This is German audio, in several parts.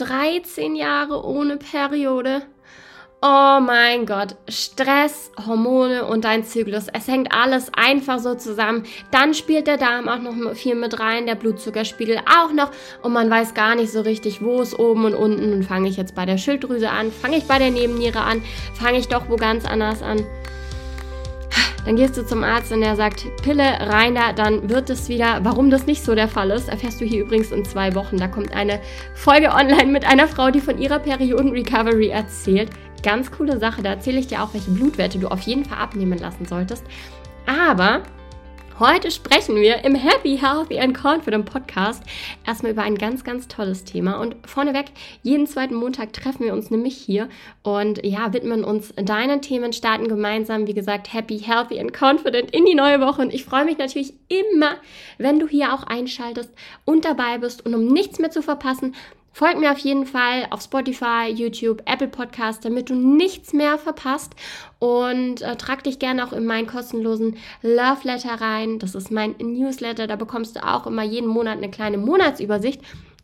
13 Jahre ohne Periode. Oh mein Gott, Stress, Hormone und dein Zyklus. Es hängt alles einfach so zusammen. Dann spielt der Darm auch noch viel mit rein, der Blutzuckerspiegel auch noch. Und man weiß gar nicht so richtig, wo ist oben und unten. Und fange ich jetzt bei der Schilddrüse an? Fange ich bei der Nebenniere an? Fange ich doch wo ganz anders an? Dann gehst du zum Arzt und er sagt, Pille rein da, dann wird es wieder. Warum das nicht so der Fall ist, erfährst du hier übrigens in zwei Wochen. Da kommt eine Folge online mit einer Frau, die von ihrer Perioden-Recovery erzählt. Ganz coole Sache, da erzähle ich dir auch, welche Blutwerte du auf jeden Fall abnehmen lassen solltest. Aber Heute sprechen wir im Happy, Healthy and Confident Podcast erstmal über ein ganz, ganz tolles Thema. Und vorneweg, jeden zweiten Montag treffen wir uns nämlich hier und ja, widmen uns deinen Themen, starten gemeinsam, wie gesagt, Happy, Healthy and Confident in die neue Woche. Und ich freue mich natürlich immer, wenn du hier auch einschaltest und dabei bist. Und um nichts mehr zu verpassen, Folg mir auf jeden Fall auf Spotify, YouTube, Apple Podcast, damit du nichts mehr verpasst. Und äh, trag dich gerne auch in meinen kostenlosen Love Letter rein. Das ist mein Newsletter. Da bekommst du auch immer jeden Monat eine kleine Monatsübersicht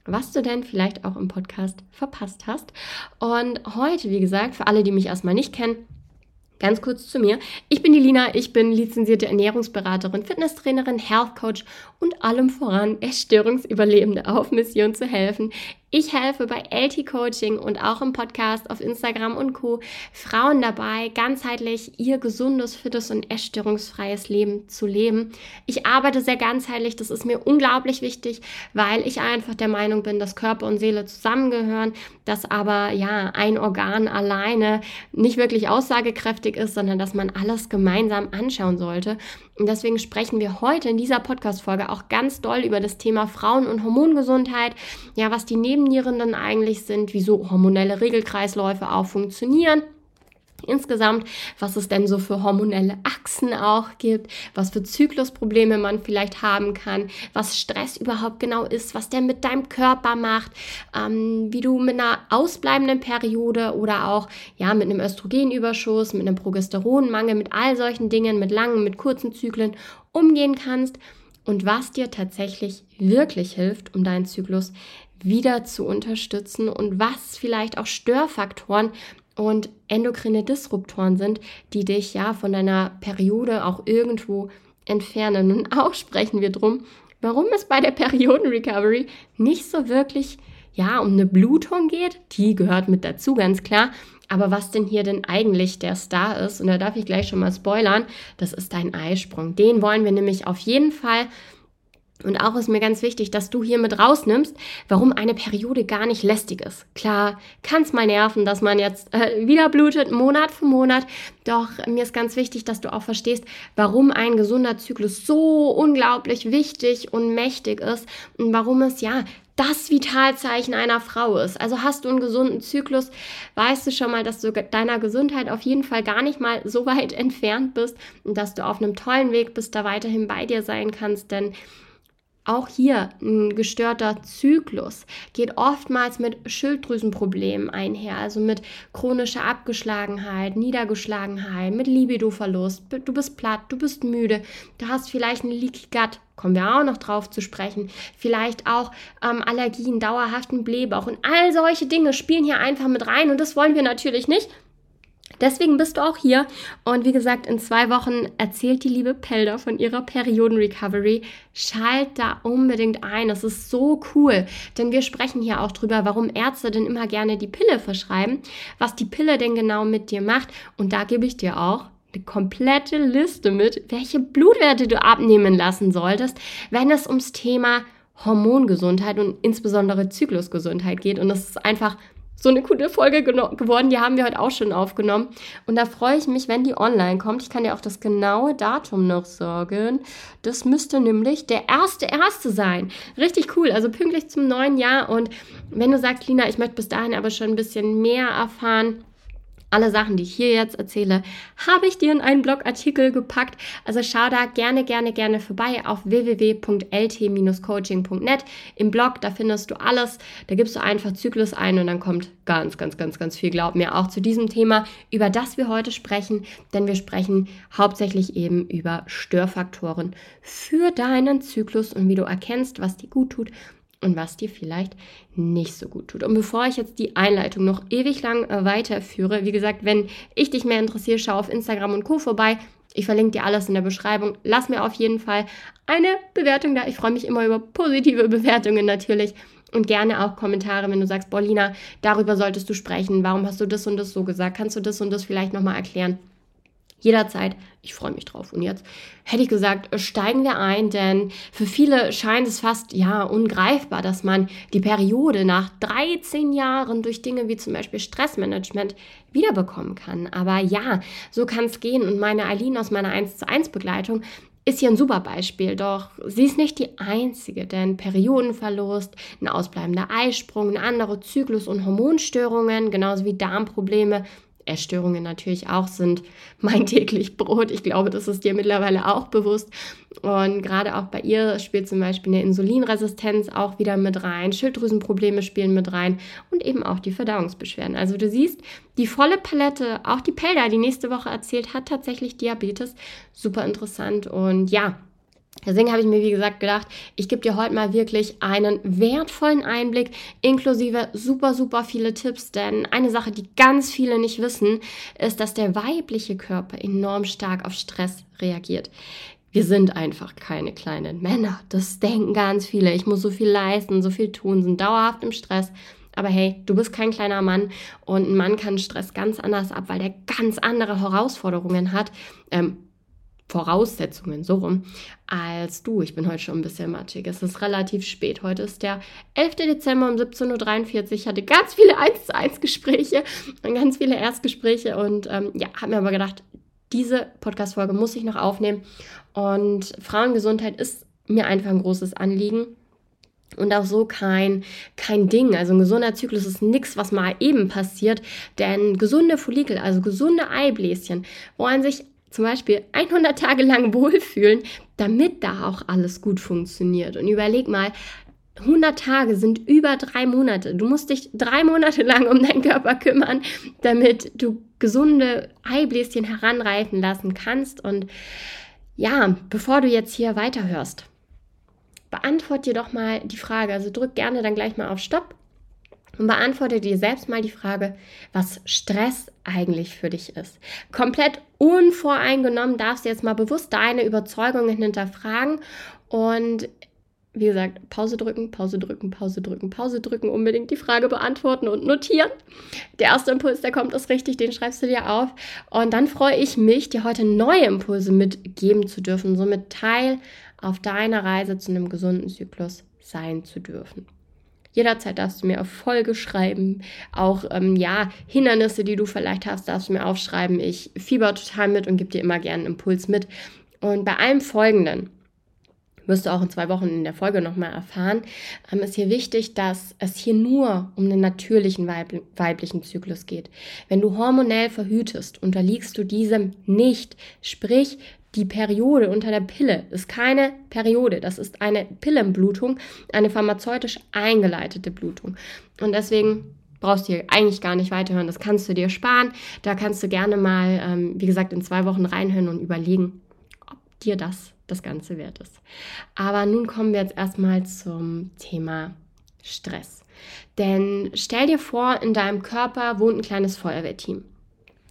was du denn vielleicht auch im Podcast verpasst hast. Und heute, wie gesagt, für alle, die mich erstmal nicht kennen, Ganz kurz zu mir. Ich bin die Lina, ich bin lizenzierte Ernährungsberaterin, Fitnesstrainerin, Health Coach und allem voran Essstörungsüberlebende auf Mission zu helfen, ich helfe bei LT Coaching und auch im Podcast auf Instagram und Co. Frauen dabei, ganzheitlich ihr gesundes, fittes und essstörungsfreies Leben zu leben. Ich arbeite sehr ganzheitlich, das ist mir unglaublich wichtig, weil ich einfach der Meinung bin, dass Körper und Seele zusammengehören, dass aber ja ein Organ alleine nicht wirklich aussagekräftig ist, sondern dass man alles gemeinsam anschauen sollte. Und deswegen sprechen wir heute in dieser Podcast-Folge auch ganz doll über das Thema Frauen- und Hormongesundheit, ja, was die Nebennieren dann eigentlich sind, wieso hormonelle Regelkreisläufe auch funktionieren. Insgesamt, was es denn so für hormonelle Achsen auch gibt, was für Zyklusprobleme man vielleicht haben kann, was Stress überhaupt genau ist, was der mit deinem Körper macht, ähm, wie du mit einer ausbleibenden Periode oder auch ja mit einem Östrogenüberschuss, mit einem Progesteronmangel, mit all solchen Dingen, mit langen, mit kurzen Zyklen umgehen kannst und was dir tatsächlich wirklich hilft, um deinen Zyklus wieder zu unterstützen und was vielleicht auch Störfaktoren und endokrine Disruptoren sind, die dich ja von deiner Periode auch irgendwo entfernen. Und auch sprechen wir drum, warum es bei der Periodenrecovery nicht so wirklich ja um eine Blutung geht, die gehört mit dazu ganz klar, aber was denn hier denn eigentlich der Star ist, und da darf ich gleich schon mal spoilern, das ist dein Eisprung. Den wollen wir nämlich auf jeden Fall und auch ist mir ganz wichtig, dass du hier mit rausnimmst, warum eine Periode gar nicht lästig ist. Klar, kann es mal nerven, dass man jetzt äh, wieder blutet, Monat für Monat. Doch mir ist ganz wichtig, dass du auch verstehst, warum ein gesunder Zyklus so unglaublich wichtig und mächtig ist und warum es ja das Vitalzeichen einer Frau ist. Also hast du einen gesunden Zyklus, weißt du schon mal, dass du deiner Gesundheit auf jeden Fall gar nicht mal so weit entfernt bist und dass du auf einem tollen Weg bist, da weiterhin bei dir sein kannst, denn auch hier ein gestörter Zyklus geht oftmals mit Schilddrüsenproblemen einher, also mit chronischer Abgeschlagenheit, Niedergeschlagenheit, mit Libidoverlust. Du bist platt, du bist müde, du hast vielleicht ein Leaky Gut, kommen wir auch noch drauf zu sprechen. Vielleicht auch ähm, Allergien, dauerhaften Blähbauch und all solche Dinge spielen hier einfach mit rein und das wollen wir natürlich nicht. Deswegen bist du auch hier. Und wie gesagt, in zwei Wochen erzählt die liebe Pelder von ihrer Periodenrecovery. Schalt da unbedingt ein. Das ist so cool. Denn wir sprechen hier auch drüber, warum Ärzte denn immer gerne die Pille verschreiben, was die Pille denn genau mit dir macht. Und da gebe ich dir auch eine komplette Liste mit, welche Blutwerte du abnehmen lassen solltest, wenn es ums Thema Hormongesundheit und insbesondere Zyklusgesundheit geht. Und das ist einfach so eine coole Folge geworden. Die haben wir heute auch schon aufgenommen. Und da freue ich mich, wenn die online kommt. Ich kann dir auch das genaue Datum noch sagen. Das müsste nämlich der erste erste sein. Richtig cool. Also pünktlich zum neuen Jahr. Und wenn du sagst, Lina, ich möchte bis dahin aber schon ein bisschen mehr erfahren, alle Sachen, die ich hier jetzt erzähle, habe ich dir in einen Blogartikel gepackt. Also schau da gerne, gerne, gerne vorbei auf www.lt-coaching.net. Im Blog, da findest du alles. Da gibst du einfach Zyklus ein und dann kommt ganz, ganz, ganz, ganz viel, glaub mir, auch zu diesem Thema, über das wir heute sprechen. Denn wir sprechen hauptsächlich eben über Störfaktoren für deinen Zyklus und wie du erkennst, was dir gut tut und was dir vielleicht nicht so gut tut. Und bevor ich jetzt die Einleitung noch ewig lang äh, weiterführe, wie gesagt, wenn ich dich mehr interessiere, schau auf Instagram und Co. vorbei. Ich verlinke dir alles in der Beschreibung. Lass mir auf jeden Fall eine Bewertung da. Ich freue mich immer über positive Bewertungen natürlich. Und gerne auch Kommentare, wenn du sagst, Paulina, darüber solltest du sprechen. Warum hast du das und das so gesagt? Kannst du das und das vielleicht nochmal erklären? Jederzeit. Ich freue mich drauf. Und jetzt hätte ich gesagt, steigen wir ein, denn für viele scheint es fast ja ungreifbar, dass man die Periode nach 13 Jahren durch Dinge wie zum Beispiel Stressmanagement wiederbekommen kann. Aber ja, so kann es gehen. Und meine Aline aus meiner 1 zu 1 Begleitung ist hier ein super Beispiel, doch sie ist nicht die einzige, denn Periodenverlust, ein ausbleibender Eisprung, eine andere Zyklus- und Hormonstörungen, genauso wie Darmprobleme, Essstörungen natürlich auch sind mein täglich Brot. Ich glaube, das ist dir mittlerweile auch bewusst. Und gerade auch bei ihr spielt zum Beispiel eine Insulinresistenz auch wieder mit rein, Schilddrüsenprobleme spielen mit rein und eben auch die Verdauungsbeschwerden. Also du siehst, die volle Palette, auch die Pelda, die nächste Woche erzählt, hat tatsächlich Diabetes. Super interessant. Und ja, Deswegen habe ich mir, wie gesagt, gedacht, ich gebe dir heute mal wirklich einen wertvollen Einblick, inklusive super, super viele Tipps. Denn eine Sache, die ganz viele nicht wissen, ist, dass der weibliche Körper enorm stark auf Stress reagiert. Wir sind einfach keine kleinen Männer. Das denken ganz viele. Ich muss so viel leisten, so viel tun, sind dauerhaft im Stress. Aber hey, du bist kein kleiner Mann und ein Mann kann Stress ganz anders ab, weil der ganz andere Herausforderungen hat. Ähm, Voraussetzungen, so rum, als du. Ich bin heute schon ein bisschen matschig. Es ist relativ spät. Heute ist der 11. Dezember um 17.43 Uhr. Ich hatte ganz viele 1 zu 1 Gespräche und ganz viele Erstgespräche und ähm, ja, habe mir aber gedacht, diese Podcast-Folge muss ich noch aufnehmen. Und Frauengesundheit ist mir einfach ein großes Anliegen. Und auch so kein, kein Ding. Also ein gesunder Zyklus ist nichts, was mal eben passiert. Denn gesunde Follikel, also gesunde Eibläschen, wollen sich zum Beispiel 100 Tage lang wohlfühlen, damit da auch alles gut funktioniert. Und überleg mal, 100 Tage sind über drei Monate. Du musst dich drei Monate lang um deinen Körper kümmern, damit du gesunde Eibläschen heranreifen lassen kannst. Und ja, bevor du jetzt hier weiterhörst, beantworte dir doch mal die Frage. Also drück gerne dann gleich mal auf Stopp und beantworte dir selbst mal die Frage, was Stress eigentlich für dich ist. Komplett unvoreingenommen darfst du jetzt mal bewusst deine Überzeugungen hinterfragen und wie gesagt, Pause drücken, Pause drücken, Pause drücken, Pause drücken, unbedingt die Frage beantworten und notieren. Der erste Impuls, der kommt, ist richtig, den schreibst du dir auf. Und dann freue ich mich, dir heute neue Impulse mitgeben zu dürfen, somit Teil auf deiner Reise zu einem gesunden Zyklus sein zu dürfen. Jederzeit darfst du mir auf Folge schreiben. Auch ähm, ja, Hindernisse, die du vielleicht hast, darfst du mir aufschreiben. Ich fieber total mit und gebe dir immer gerne einen Impuls mit. Und bei allem Folgenden wirst du auch in zwei Wochen in der Folge nochmal erfahren, ähm, ist hier wichtig, dass es hier nur um den natürlichen weib weiblichen Zyklus geht. Wenn du hormonell verhütest, unterliegst du diesem nicht. Sprich, die Periode unter der Pille ist keine Periode, das ist eine Pillenblutung, eine pharmazeutisch eingeleitete Blutung. Und deswegen brauchst du hier eigentlich gar nicht weiterhören. Das kannst du dir sparen. Da kannst du gerne mal, ähm, wie gesagt, in zwei Wochen reinhören und überlegen, ob dir das das Ganze wert ist. Aber nun kommen wir jetzt erstmal zum Thema Stress. Denn stell dir vor, in deinem Körper wohnt ein kleines Feuerwehrteam.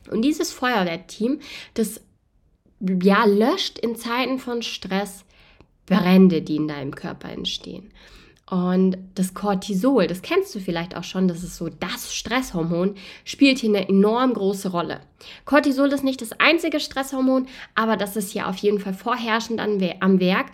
Und dieses Feuerwehrteam, das ja, löscht in Zeiten von Stress Brände, die in deinem Körper entstehen. Und das Cortisol, das kennst du vielleicht auch schon, das ist so das Stresshormon, spielt hier eine enorm große Rolle. Cortisol ist nicht das einzige Stresshormon, aber das ist hier auf jeden Fall vorherrschend am Werk.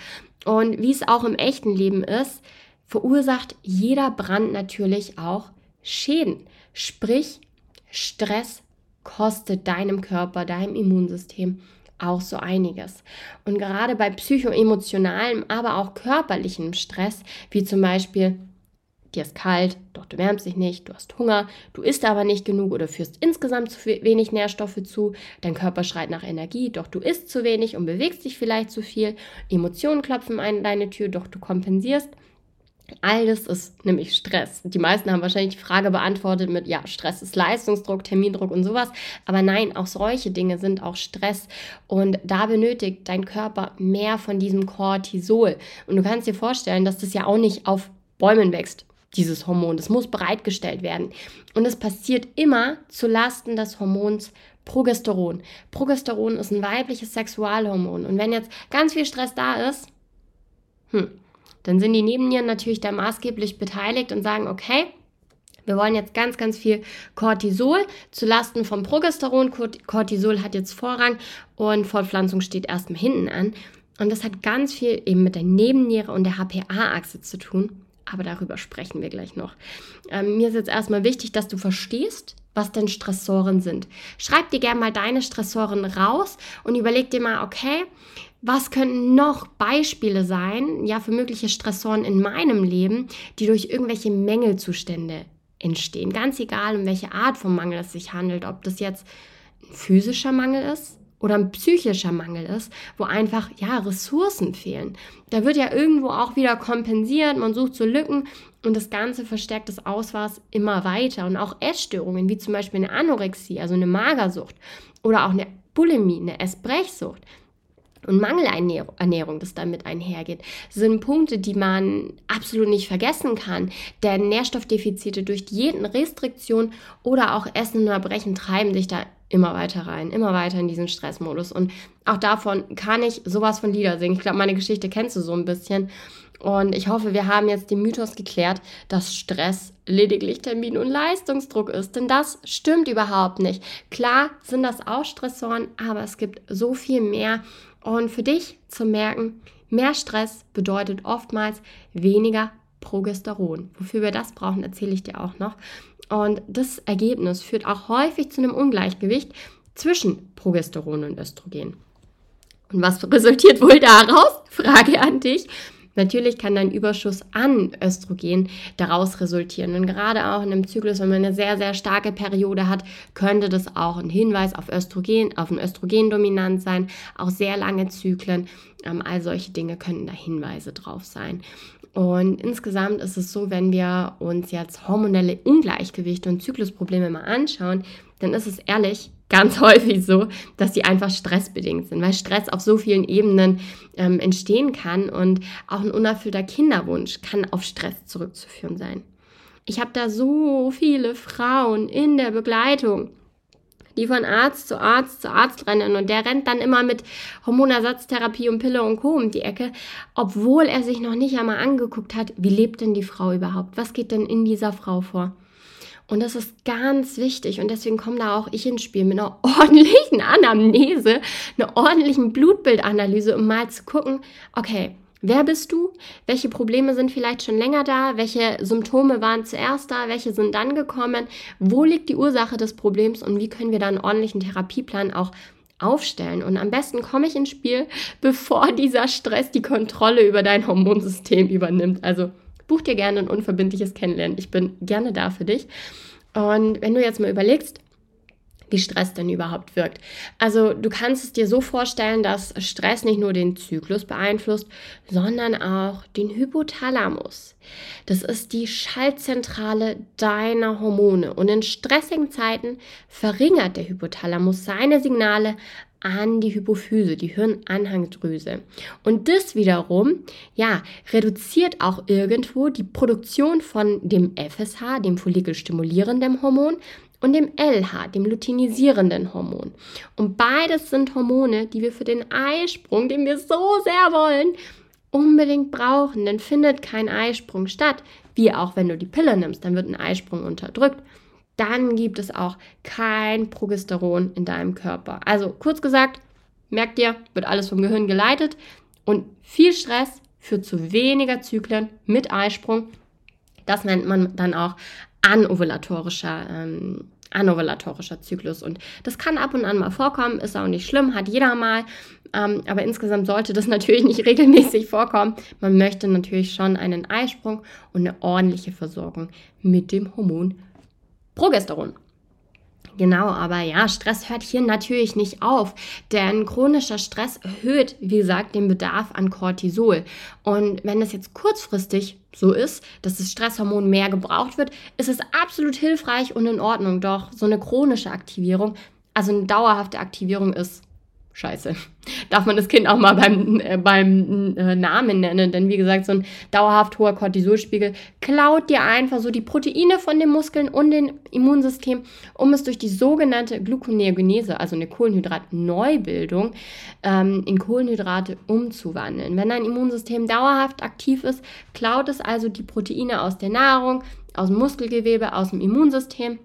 Und wie es auch im echten Leben ist, verursacht jeder Brand natürlich auch Schäden. Sprich, Stress kostet deinem Körper, deinem Immunsystem auch so einiges. Und gerade bei psychoemotionalem, aber auch körperlichem Stress, wie zum Beispiel dir ist kalt, doch du wärmst dich nicht, du hast Hunger, du isst aber nicht genug oder führst insgesamt zu wenig Nährstoffe zu, dein Körper schreit nach Energie, doch du isst zu wenig und bewegst dich vielleicht zu viel, Emotionen klopfen an deine Tür, doch du kompensierst All das ist nämlich Stress. Die meisten haben wahrscheinlich die Frage beantwortet mit, ja, Stress ist Leistungsdruck, Termindruck und sowas. Aber nein, auch solche Dinge sind auch Stress. Und da benötigt dein Körper mehr von diesem Cortisol. Und du kannst dir vorstellen, dass das ja auch nicht auf Bäumen wächst dieses Hormon. Das muss bereitgestellt werden. Und es passiert immer zu Lasten des Hormons Progesteron. Progesteron ist ein weibliches Sexualhormon. Und wenn jetzt ganz viel Stress da ist, hm, dann sind die Nebennieren natürlich da maßgeblich beteiligt und sagen, okay, wir wollen jetzt ganz, ganz viel Cortisol zu Lasten vom Progesteron. Cortisol hat jetzt Vorrang und Fortpflanzung steht erstmal hinten an. Und das hat ganz viel eben mit der Nebenniere und der HPA-Achse zu tun aber darüber sprechen wir gleich noch. Ähm, mir ist jetzt erstmal wichtig, dass du verstehst, was denn Stressoren sind. Schreib dir gerne mal deine Stressoren raus und überleg dir mal, okay, was könnten noch Beispiele sein, ja, für mögliche Stressoren in meinem Leben, die durch irgendwelche Mängelzustände entstehen. Ganz egal, um welche Art von Mangel es sich handelt, ob das jetzt ein physischer Mangel ist, oder ein psychischer Mangel ist, wo einfach ja Ressourcen fehlen. Da wird ja irgendwo auch wieder kompensiert, man sucht so Lücken und das Ganze verstärkt das Ausmaß immer weiter. Und auch Essstörungen, wie zum Beispiel eine Anorexie, also eine Magersucht oder auch eine Bulimie, eine Essbrechsucht, und Mangelernährung, das damit einhergeht, sind Punkte, die man absolut nicht vergessen kann. Denn Nährstoffdefizite durch Diäten, Restriktion oder auch Essen und Erbrechen treiben sich da immer weiter rein, immer weiter in diesen Stressmodus. Und auch davon kann ich sowas von Lieder singen. Ich glaube, meine Geschichte kennst du so ein bisschen. Und ich hoffe, wir haben jetzt den Mythos geklärt, dass Stress lediglich Termin- und Leistungsdruck ist. Denn das stimmt überhaupt nicht. Klar sind das auch Stressoren, aber es gibt so viel mehr. Und für dich zu merken, mehr Stress bedeutet oftmals weniger Progesteron. Wofür wir das brauchen, erzähle ich dir auch noch. Und das Ergebnis führt auch häufig zu einem Ungleichgewicht zwischen Progesteron und Östrogen. Und was resultiert wohl daraus? Frage an dich. Natürlich kann dein Überschuss an Östrogen daraus resultieren. Und gerade auch in einem Zyklus, wenn man eine sehr, sehr starke Periode hat, könnte das auch ein Hinweis auf Östrogen, auf eine Östrogendominanz sein. Auch sehr lange Zyklen. Ähm, all solche Dinge könnten da Hinweise drauf sein. Und insgesamt ist es so, wenn wir uns jetzt hormonelle Ungleichgewichte und Zyklusprobleme mal anschauen, dann ist es ehrlich ganz häufig so, dass die einfach stressbedingt sind, weil Stress auf so vielen Ebenen ähm, entstehen kann und auch ein unerfüllter Kinderwunsch kann auf Stress zurückzuführen sein. Ich habe da so viele Frauen in der Begleitung, die von Arzt zu Arzt zu Arzt rennen und der rennt dann immer mit Hormonersatztherapie und Pille und Co. um die Ecke, obwohl er sich noch nicht einmal angeguckt hat, wie lebt denn die Frau überhaupt? Was geht denn in dieser Frau vor? Und das ist ganz wichtig und deswegen komme da auch ich ins Spiel mit einer ordentlichen Anamnese, einer ordentlichen Blutbildanalyse, um mal zu gucken, okay, Wer bist du? Welche Probleme sind vielleicht schon länger da? Welche Symptome waren zuerst da? Welche sind dann gekommen? Wo liegt die Ursache des Problems und wie können wir da einen ordentlichen Therapieplan auch aufstellen? Und am besten komme ich ins Spiel, bevor dieser Stress die Kontrolle über dein Hormonsystem übernimmt. Also buch dir gerne ein unverbindliches Kennenlernen. Ich bin gerne da für dich. Und wenn du jetzt mal überlegst, wie Stress denn überhaupt wirkt. Also du kannst es dir so vorstellen, dass Stress nicht nur den Zyklus beeinflusst, sondern auch den Hypothalamus. Das ist die Schaltzentrale deiner Hormone und in stressigen Zeiten verringert der Hypothalamus seine Signale an die Hypophyse, die Hirnanhangdrüse. Und das wiederum, ja, reduziert auch irgendwo die Produktion von dem FSH, dem follikelstimulierenden Hormon, und dem LH, dem luteinisierenden Hormon. Und beides sind Hormone, die wir für den Eisprung, den wir so sehr wollen, unbedingt brauchen. Denn findet kein Eisprung statt, wie auch wenn du die Pille nimmst, dann wird ein Eisprung unterdrückt. Dann gibt es auch kein Progesteron in deinem Körper. Also kurz gesagt, merkt dir, wird alles vom Gehirn geleitet und viel Stress führt zu weniger Zyklen mit Eisprung. Das nennt man dann auch anovulatorischer, ähm, anovulatorischer Zyklus. Und das kann ab und an mal vorkommen, ist auch nicht schlimm, hat jeder mal. Ähm, aber insgesamt sollte das natürlich nicht regelmäßig vorkommen. Man möchte natürlich schon einen Eisprung und eine ordentliche Versorgung mit dem Hormon Progesteron. Genau, aber ja, Stress hört hier natürlich nicht auf, denn chronischer Stress erhöht, wie gesagt, den Bedarf an Cortisol. Und wenn es jetzt kurzfristig so ist, dass das Stresshormon mehr gebraucht wird, ist es absolut hilfreich und in Ordnung. Doch so eine chronische Aktivierung, also eine dauerhafte Aktivierung ist scheiße. Darf man das Kind auch mal beim, äh, beim äh, Namen nennen? Denn wie gesagt, so ein dauerhaft hoher Cortisolspiegel klaut dir einfach so die Proteine von den Muskeln und dem Immunsystem, um es durch die sogenannte Gluconeogenese, also eine Kohlenhydratneubildung, ähm, in Kohlenhydrate umzuwandeln. Wenn dein Immunsystem dauerhaft aktiv ist, klaut es also die Proteine aus der Nahrung, aus dem Muskelgewebe, aus dem Immunsystem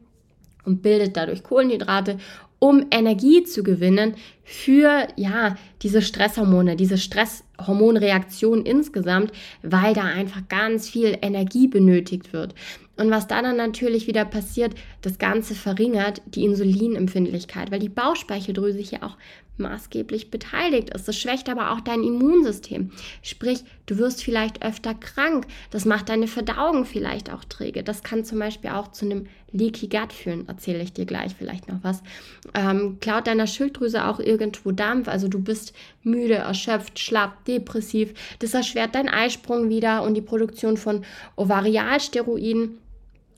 und bildet dadurch Kohlenhydrate um Energie zu gewinnen für ja diese Stresshormone, diese Stresshormonreaktion insgesamt, weil da einfach ganz viel Energie benötigt wird. Und was da dann natürlich wieder passiert, das Ganze verringert die Insulinempfindlichkeit, weil die Bauchspeicheldrüse hier auch maßgeblich beteiligt ist. Das schwächt aber auch dein Immunsystem. Sprich, du wirst vielleicht öfter krank. Das macht deine Verdauung vielleicht auch träge. Das kann zum Beispiel auch zu einem Leaky Gut führen. Erzähle ich dir gleich vielleicht noch was. Ähm, klaut deiner Schilddrüse auch irgendwo Dampf. Also du bist müde, erschöpft, schlapp, depressiv. Das erschwert deinen Eisprung wieder und die Produktion von Ovarialsteroiden.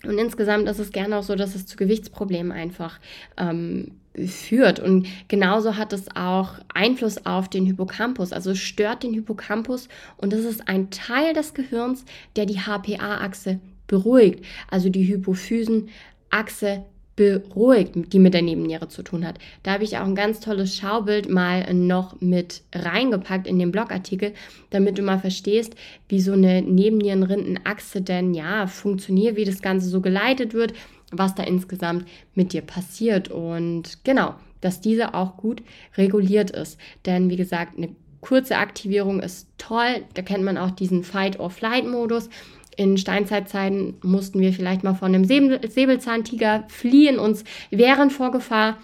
Und insgesamt ist es gerne auch so, dass es zu Gewichtsproblemen einfach ähm, führt. Und genauso hat es auch Einfluss auf den Hippocampus, also stört den Hippocampus. Und das ist ein Teil des Gehirns, der die HPA-Achse beruhigt, also die Hypophysenachse beruhigt, die mit der Nebenniere zu tun hat. Da habe ich auch ein ganz tolles Schaubild mal noch mit reingepackt in den Blogartikel, damit du mal verstehst, wie so eine Nebennierenrindenachse denn ja funktioniert, wie das Ganze so geleitet wird, was da insgesamt mit dir passiert und genau, dass diese auch gut reguliert ist. Denn wie gesagt, eine kurze Aktivierung ist toll. Da kennt man auch diesen Fight-or-Flight-Modus in Steinzeitzeiten mussten wir vielleicht mal von einem Säbelzahntiger fliehen, uns wehren vor Gefahr.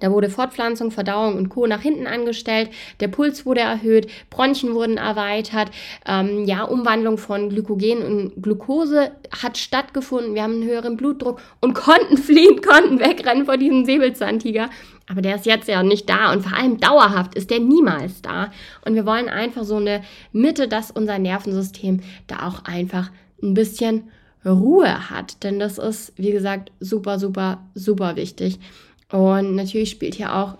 Da wurde Fortpflanzung, Verdauung und Co. nach hinten angestellt, der Puls wurde erhöht, Bronchien wurden erweitert, ähm, ja, Umwandlung von Glykogen und Glucose hat stattgefunden, wir haben einen höheren Blutdruck und konnten fliehen, konnten wegrennen vor diesem Säbelzahntiger. Aber der ist jetzt ja nicht da und vor allem dauerhaft ist der niemals da. Und wir wollen einfach so eine Mitte, dass unser Nervensystem da auch einfach ein bisschen Ruhe hat. Denn das ist, wie gesagt, super, super, super wichtig. Und natürlich spielt hier auch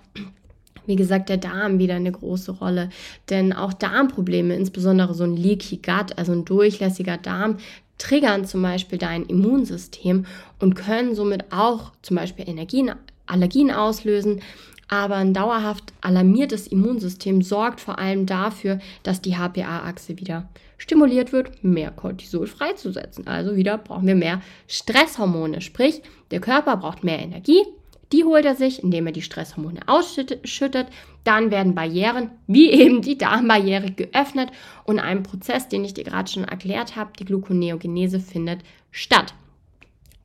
wie gesagt, der Darm wieder eine große Rolle. Denn auch Darmprobleme, insbesondere so ein Leaky Gut, also ein durchlässiger Darm, triggern zum Beispiel dein Immunsystem und können somit auch zum Beispiel Energien Allergien auslösen. Aber ein dauerhaft alarmiertes Immunsystem sorgt vor allem dafür, dass die HPA-Achse wieder stimuliert wird, mehr Cortisol freizusetzen. Also wieder brauchen wir mehr Stresshormone. Sprich, der Körper braucht mehr Energie. Die holt er sich, indem er die Stresshormone ausschüttet. Dann werden Barrieren, wie eben die Darmbarriere, geöffnet und ein Prozess, den ich dir gerade schon erklärt habe, die Gluconeogenese, findet statt.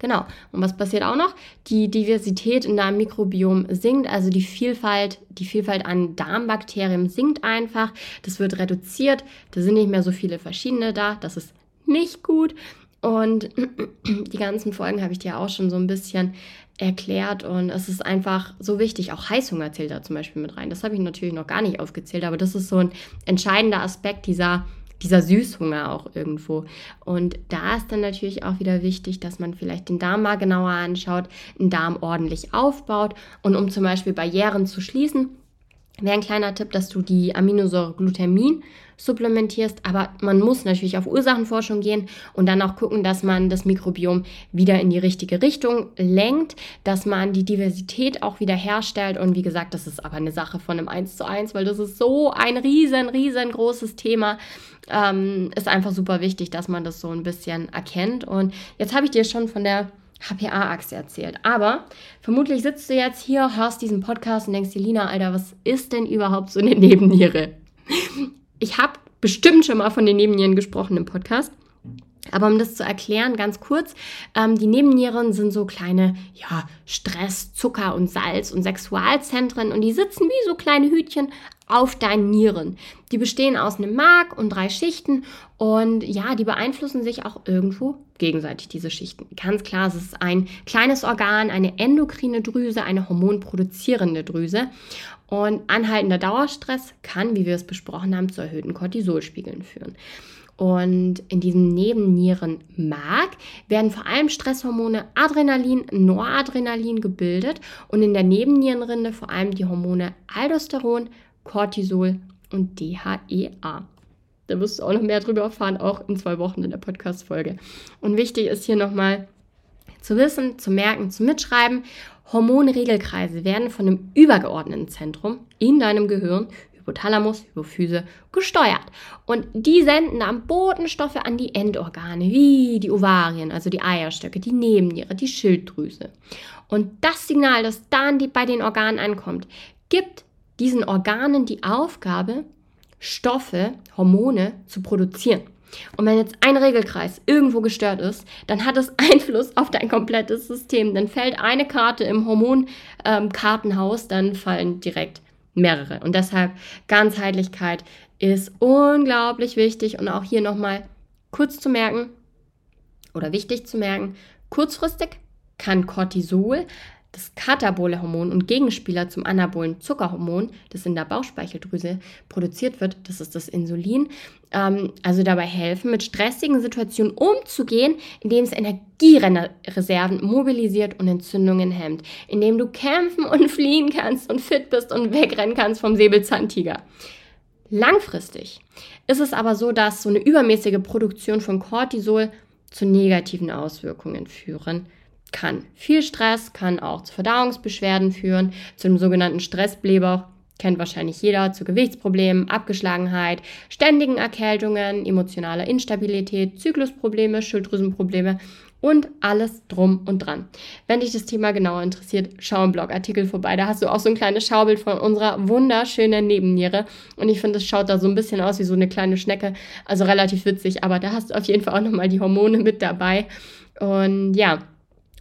Genau. Und was passiert auch noch? Die Diversität in deinem Mikrobiom sinkt, also die Vielfalt, die Vielfalt an Darmbakterien sinkt einfach. Das wird reduziert. Da sind nicht mehr so viele verschiedene da. Das ist nicht gut. Und die ganzen Folgen habe ich dir auch schon so ein bisschen erklärt und es ist einfach so wichtig. Auch Heißhunger zählt da zum Beispiel mit rein. Das habe ich natürlich noch gar nicht aufgezählt, aber das ist so ein entscheidender Aspekt dieser dieser Süßhunger auch irgendwo. Und da ist dann natürlich auch wieder wichtig, dass man vielleicht den Darm mal genauer anschaut, den Darm ordentlich aufbaut und um zum Beispiel Barrieren zu schließen, wäre ein kleiner Tipp, dass du die Aminosäure Glutamin supplementierst, aber man muss natürlich auf Ursachenforschung gehen und dann auch gucken, dass man das Mikrobiom wieder in die richtige Richtung lenkt, dass man die Diversität auch wieder herstellt und wie gesagt, das ist aber eine Sache von einem 1 zu 1, weil das ist so ein riesen, riesengroßes Thema. Ähm, ist einfach super wichtig, dass man das so ein bisschen erkennt und jetzt habe ich dir schon von der HPA-Achse erzählt. Aber vermutlich sitzt du jetzt hier, hörst diesen Podcast und denkst dir, Lina, Alter, was ist denn überhaupt so eine Nebenniere? Ich habe bestimmt schon mal von den Nebennieren gesprochen im Podcast. Aber um das zu erklären, ganz kurz, ähm, die Nebennieren sind so kleine, ja, Stress, Zucker und Salz und Sexualzentren und die sitzen wie so kleine Hütchen auf deinen Nieren. Die bestehen aus einem Mark und drei Schichten und ja, die beeinflussen sich auch irgendwo gegenseitig, diese Schichten. Ganz klar, es ist ein kleines Organ, eine endokrine Drüse, eine hormonproduzierende Drüse und anhaltender Dauerstress kann, wie wir es besprochen haben, zu erhöhten Cortisolspiegeln führen. Und in diesem Nebennierenmark werden vor allem Stresshormone Adrenalin, Noradrenalin gebildet und in der Nebennierenrinde vor allem die Hormone Aldosteron, Cortisol und DHEA. Da wirst du auch noch mehr drüber erfahren, auch in zwei Wochen in der Podcast-Folge. Und wichtig ist hier nochmal zu wissen, zu merken, zu mitschreiben. Hormonregelkreise werden von einem übergeordneten Zentrum in deinem Gehirn Hypothalamus, Hypophyse gesteuert. Und die senden dann Botenstoffe an die Endorgane, wie die Ovarien, also die Eierstöcke, die Nebenniere, die Schilddrüse. Und das Signal, das dann bei den Organen ankommt, gibt diesen Organen die Aufgabe, Stoffe, Hormone zu produzieren. Und wenn jetzt ein Regelkreis irgendwo gestört ist, dann hat es Einfluss auf dein komplettes System. Dann fällt eine Karte im Hormonkartenhaus, ähm, dann fallen direkt mehrere. Und deshalb Ganzheitlichkeit ist unglaublich wichtig und auch hier nochmal kurz zu merken oder wichtig zu merken, kurzfristig kann Cortisol das katabole Hormon und Gegenspieler zum anabolen Zuckerhormon, das in der Bauchspeicheldrüse produziert wird, das ist das Insulin, ähm, also dabei helfen, mit stressigen Situationen umzugehen, indem es Energiereserven mobilisiert und Entzündungen hemmt, indem du kämpfen und fliehen kannst und fit bist und wegrennen kannst vom Säbelzahntiger. Langfristig ist es aber so, dass so eine übermäßige Produktion von Cortisol zu negativen Auswirkungen führen. Viel Stress kann auch zu Verdauungsbeschwerden führen, zu dem sogenannten Stressblähbauch. Kennt wahrscheinlich jeder zu Gewichtsproblemen, Abgeschlagenheit, ständigen Erkältungen, emotionaler Instabilität, Zyklusprobleme, Schilddrüsenprobleme und alles drum und dran. Wenn dich das Thema genauer interessiert, schau im Blogartikel vorbei. Da hast du auch so ein kleines Schaubild von unserer wunderschönen Nebenniere. Und ich finde, es schaut da so ein bisschen aus wie so eine kleine Schnecke. Also relativ witzig, aber da hast du auf jeden Fall auch nochmal die Hormone mit dabei. Und ja,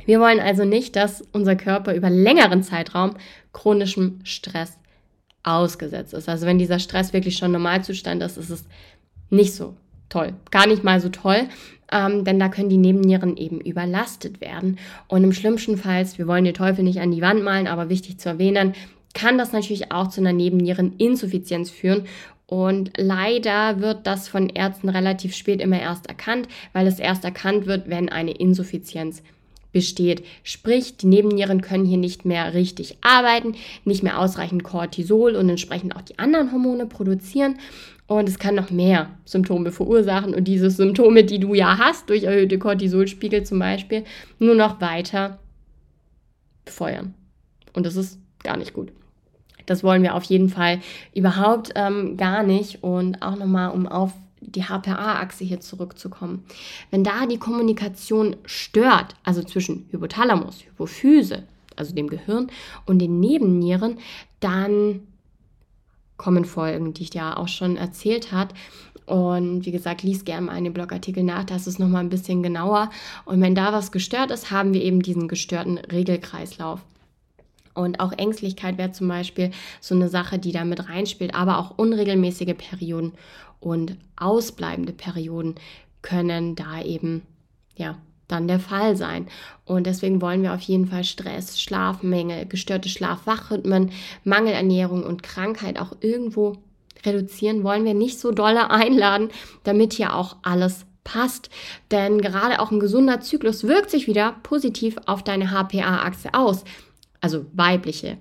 wir wollen also nicht, dass unser Körper über längeren Zeitraum chronischem Stress ausgesetzt ist. Also wenn dieser Stress wirklich schon Normalzustand ist, ist es nicht so toll. Gar nicht mal so toll, ähm, denn da können die Nebennieren eben überlastet werden. Und im schlimmsten Fall, wir wollen den Teufel nicht an die Wand malen, aber wichtig zu erwähnen, kann das natürlich auch zu einer Nebenniereninsuffizienz führen. Und leider wird das von Ärzten relativ spät immer erst erkannt, weil es erst erkannt wird, wenn eine Insuffizienz besteht. Sprich, die Nebennieren können hier nicht mehr richtig arbeiten, nicht mehr ausreichend Cortisol und entsprechend auch die anderen Hormone produzieren. Und es kann noch mehr Symptome verursachen und diese Symptome, die du ja hast, durch erhöhte Cortisolspiegel zum Beispiel, nur noch weiter befeuern. Und das ist gar nicht gut. Das wollen wir auf jeden Fall überhaupt ähm, gar nicht. Und auch nochmal, um auf die HPA-Achse hier zurückzukommen. Wenn da die Kommunikation stört, also zwischen Hypothalamus, Hypophyse, also dem Gehirn und den Nebennieren, dann kommen Folgen, die ich dir auch schon erzählt habe. Und wie gesagt, lies gerne mal einen Blogartikel nach, das ist nochmal ein bisschen genauer. Und wenn da was gestört ist, haben wir eben diesen gestörten Regelkreislauf. Und auch Ängstlichkeit wäre zum Beispiel so eine Sache, die da mit reinspielt, aber auch unregelmäßige Perioden und ausbleibende Perioden können da eben, ja, dann der Fall sein. Und deswegen wollen wir auf jeden Fall Stress, Schlafmängel, gestörte Schlafwachrhythmen, Mangelernährung und Krankheit auch irgendwo reduzieren, wollen wir nicht so dolle einladen, damit hier auch alles passt. Denn gerade auch ein gesunder Zyklus wirkt sich wieder positiv auf deine HPA-Achse aus also weibliche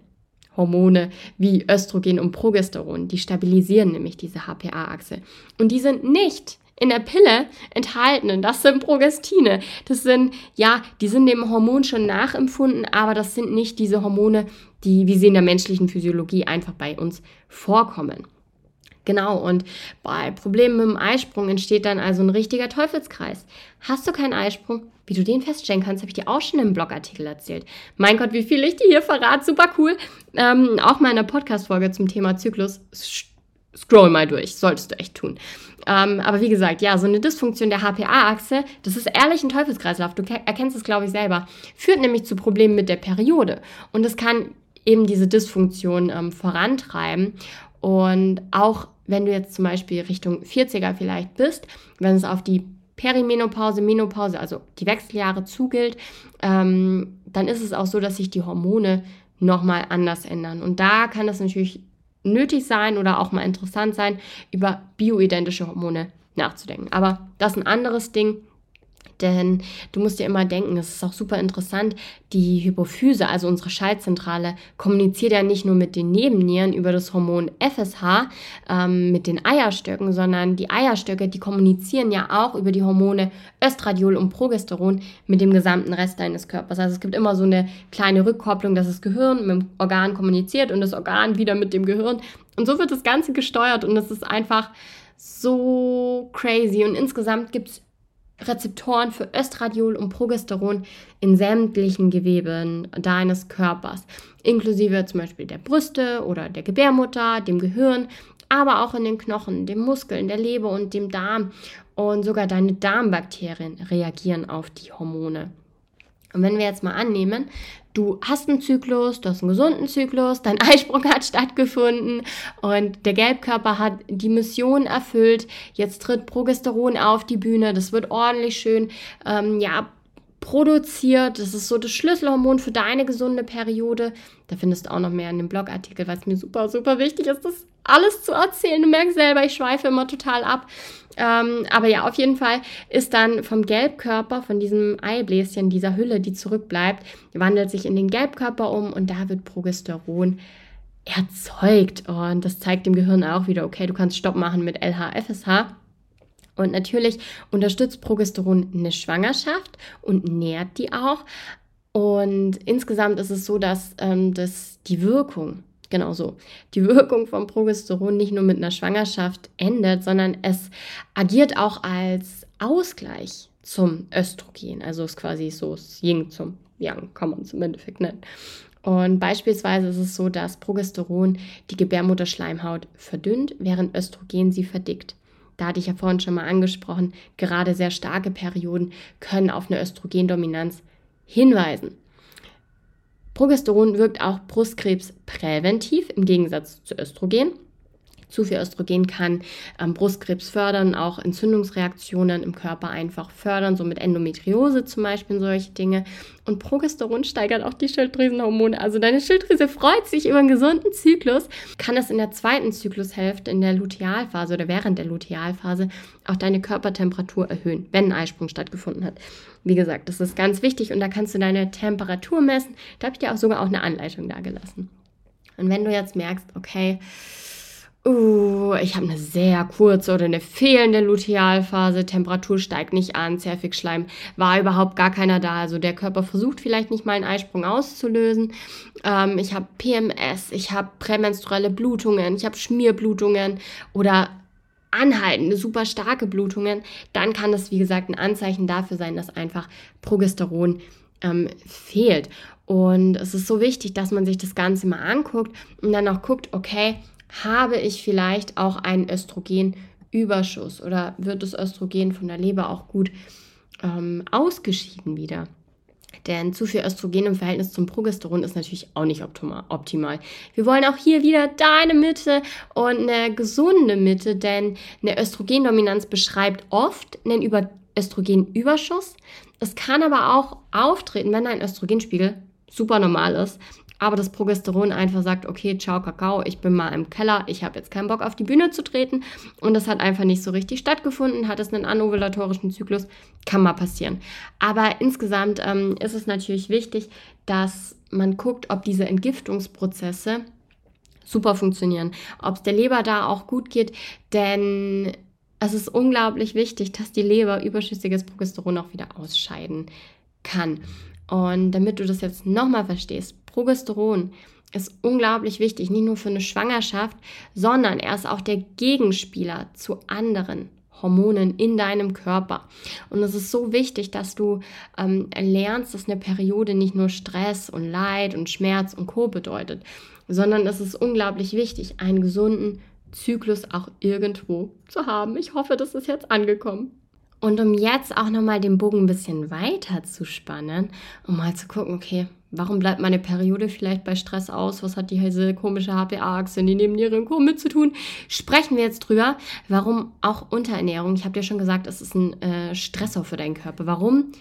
Hormone wie Östrogen und Progesteron, die stabilisieren nämlich diese HPA-Achse. Und die sind nicht in der Pille enthalten. Das sind Progestine. Das sind, ja, die sind dem Hormon schon nachempfunden, aber das sind nicht diese Hormone, die, wie sie in der menschlichen Physiologie einfach bei uns vorkommen. Genau, und bei Problemen mit dem Eisprung entsteht dann also ein richtiger Teufelskreis. Hast du keinen Eisprung? Wie du den feststellen kannst, habe ich dir auch schon im Blogartikel erzählt. Mein Gott, wie viel ich dir hier verrate, super cool. Ähm, auch mal in der Podcast-Folge zum Thema Zyklus. Scroll mal durch, solltest du echt tun. Ähm, aber wie gesagt, ja, so eine Dysfunktion der HPA-Achse, das ist ehrlich ein Teufelskreislauf. Du erkennst es, glaube ich, selber. Führt nämlich zu Problemen mit der Periode. Und es kann eben diese Dysfunktion ähm, vorantreiben. Und auch wenn du jetzt zum Beispiel Richtung 40er vielleicht bist, wenn es auf die Perimenopause, Menopause, also die Wechseljahre zugilt, ähm, dann ist es auch so, dass sich die Hormone nochmal anders ändern. Und da kann es natürlich nötig sein oder auch mal interessant sein, über bioidentische Hormone nachzudenken. Aber das ist ein anderes Ding. Denn du musst dir immer denken, es ist auch super interessant, die Hypophyse, also unsere Schaltzentrale, kommuniziert ja nicht nur mit den Nebennieren über das Hormon FSH, ähm, mit den Eierstöcken, sondern die Eierstöcke, die kommunizieren ja auch über die Hormone Östradiol und Progesteron mit dem gesamten Rest deines Körpers. Also es gibt immer so eine kleine Rückkopplung, dass das Gehirn mit dem Organ kommuniziert und das Organ wieder mit dem Gehirn. Und so wird das Ganze gesteuert und es ist einfach so crazy. Und insgesamt gibt es Rezeptoren für Östradiol und Progesteron in sämtlichen Geweben deines Körpers, inklusive zum Beispiel der Brüste oder der Gebärmutter, dem Gehirn, aber auch in den Knochen, den Muskeln, der Leber und dem Darm. Und sogar deine Darmbakterien reagieren auf die Hormone. Und wenn wir jetzt mal annehmen, du hast einen Zyklus, du hast einen gesunden Zyklus, dein Eisprung hat stattgefunden und der Gelbkörper hat die Mission erfüllt. Jetzt tritt Progesteron auf die Bühne, das wird ordentlich schön, ähm, ja, produziert. Das ist so das Schlüsselhormon für deine gesunde Periode. Da findest du auch noch mehr in dem Blogartikel, was mir super, super wichtig ist, das alles zu erzählen. Du merkst selber, ich schweife immer total ab. Ähm, aber ja, auf jeden Fall ist dann vom Gelbkörper, von diesem Eibläschen, dieser Hülle, die zurückbleibt, wandelt sich in den Gelbkörper um und da wird Progesteron erzeugt. Und das zeigt dem Gehirn auch wieder, okay, du kannst Stopp machen mit LH-FSH. Und natürlich unterstützt Progesteron eine Schwangerschaft und nährt die auch. Und insgesamt ist es so, dass ähm, das, die Wirkung Genau so. Die Wirkung von Progesteron nicht nur mit einer Schwangerschaft endet, sondern es agiert auch als Ausgleich zum Östrogen. Also ist quasi so das Yin zum Yang, kann man es im Endeffekt nennen. Und beispielsweise ist es so, dass Progesteron die Gebärmutterschleimhaut verdünnt, während Östrogen sie verdickt. Da hatte ich ja vorhin schon mal angesprochen, gerade sehr starke Perioden können auf eine Östrogendominanz hinweisen. Progesteron wirkt auch Brustkrebs präventiv im Gegensatz zu Östrogen. Zu viel Östrogen kann ähm, Brustkrebs fördern, auch Entzündungsreaktionen im Körper einfach fördern, so mit Endometriose zum Beispiel solche Dinge. Und Progesteron steigert auch die Schilddrüsenhormone. Also deine Schilddrüse freut sich über einen gesunden Zyklus, kann es in der zweiten Zyklushälfte, in der Lutealphase oder während der Lutealphase auch deine Körpertemperatur erhöhen, wenn ein Eisprung stattgefunden hat. Wie gesagt, das ist ganz wichtig und da kannst du deine Temperatur messen. Da habe ich dir auch sogar auch eine Anleitung da gelassen. Und wenn du jetzt merkst, okay, Uh, ich habe eine sehr kurze oder eine fehlende Lutealphase, Temperatur steigt nicht an, Zervixschleim war überhaupt gar keiner da. Also der Körper versucht vielleicht nicht mal einen Eisprung auszulösen. Ähm, ich habe PMS, ich habe prämenstruelle Blutungen, ich habe Schmierblutungen oder anhaltende, super starke Blutungen. Dann kann das, wie gesagt, ein Anzeichen dafür sein, dass einfach Progesteron ähm, fehlt. Und es ist so wichtig, dass man sich das Ganze mal anguckt und dann auch guckt, okay, habe ich vielleicht auch einen Östrogenüberschuss oder wird das Östrogen von der Leber auch gut ähm, ausgeschieden wieder? Denn zu viel Östrogen im Verhältnis zum Progesteron ist natürlich auch nicht optimal. Wir wollen auch hier wieder deine Mitte und eine gesunde Mitte, denn eine Östrogendominanz beschreibt oft einen Östrogenüberschuss. Es kann aber auch auftreten, wenn dein Östrogenspiegel super normal ist, aber das Progesteron einfach sagt, okay, ciao Kakao, ich bin mal im Keller, ich habe jetzt keinen Bock auf die Bühne zu treten und das hat einfach nicht so richtig stattgefunden, hat es einen anovulatorischen Zyklus, kann mal passieren. Aber insgesamt ähm, ist es natürlich wichtig, dass man guckt, ob diese Entgiftungsprozesse super funktionieren, ob es der Leber da auch gut geht, denn es ist unglaublich wichtig, dass die Leber überschüssiges Progesteron auch wieder ausscheiden kann. Und damit du das jetzt nochmal verstehst, Progesteron ist unglaublich wichtig, nicht nur für eine Schwangerschaft, sondern er ist auch der Gegenspieler zu anderen Hormonen in deinem Körper. Und es ist so wichtig, dass du ähm, lernst, dass eine Periode nicht nur Stress und Leid und Schmerz und Co bedeutet, sondern es ist unglaublich wichtig, einen gesunden Zyklus auch irgendwo zu haben. Ich hoffe, das ist jetzt angekommen. Und um jetzt auch nochmal den Bogen ein bisschen weiter zu spannen, um mal zu gucken, okay, warum bleibt meine Periode vielleicht bei Stress aus? Was hat diese komische HPA-Achse, die neben Niere und Co. mit zu tun? Sprechen wir jetzt drüber, warum auch Unterernährung, ich habe dir schon gesagt, es ist ein äh, Stressor für deinen Körper. Warum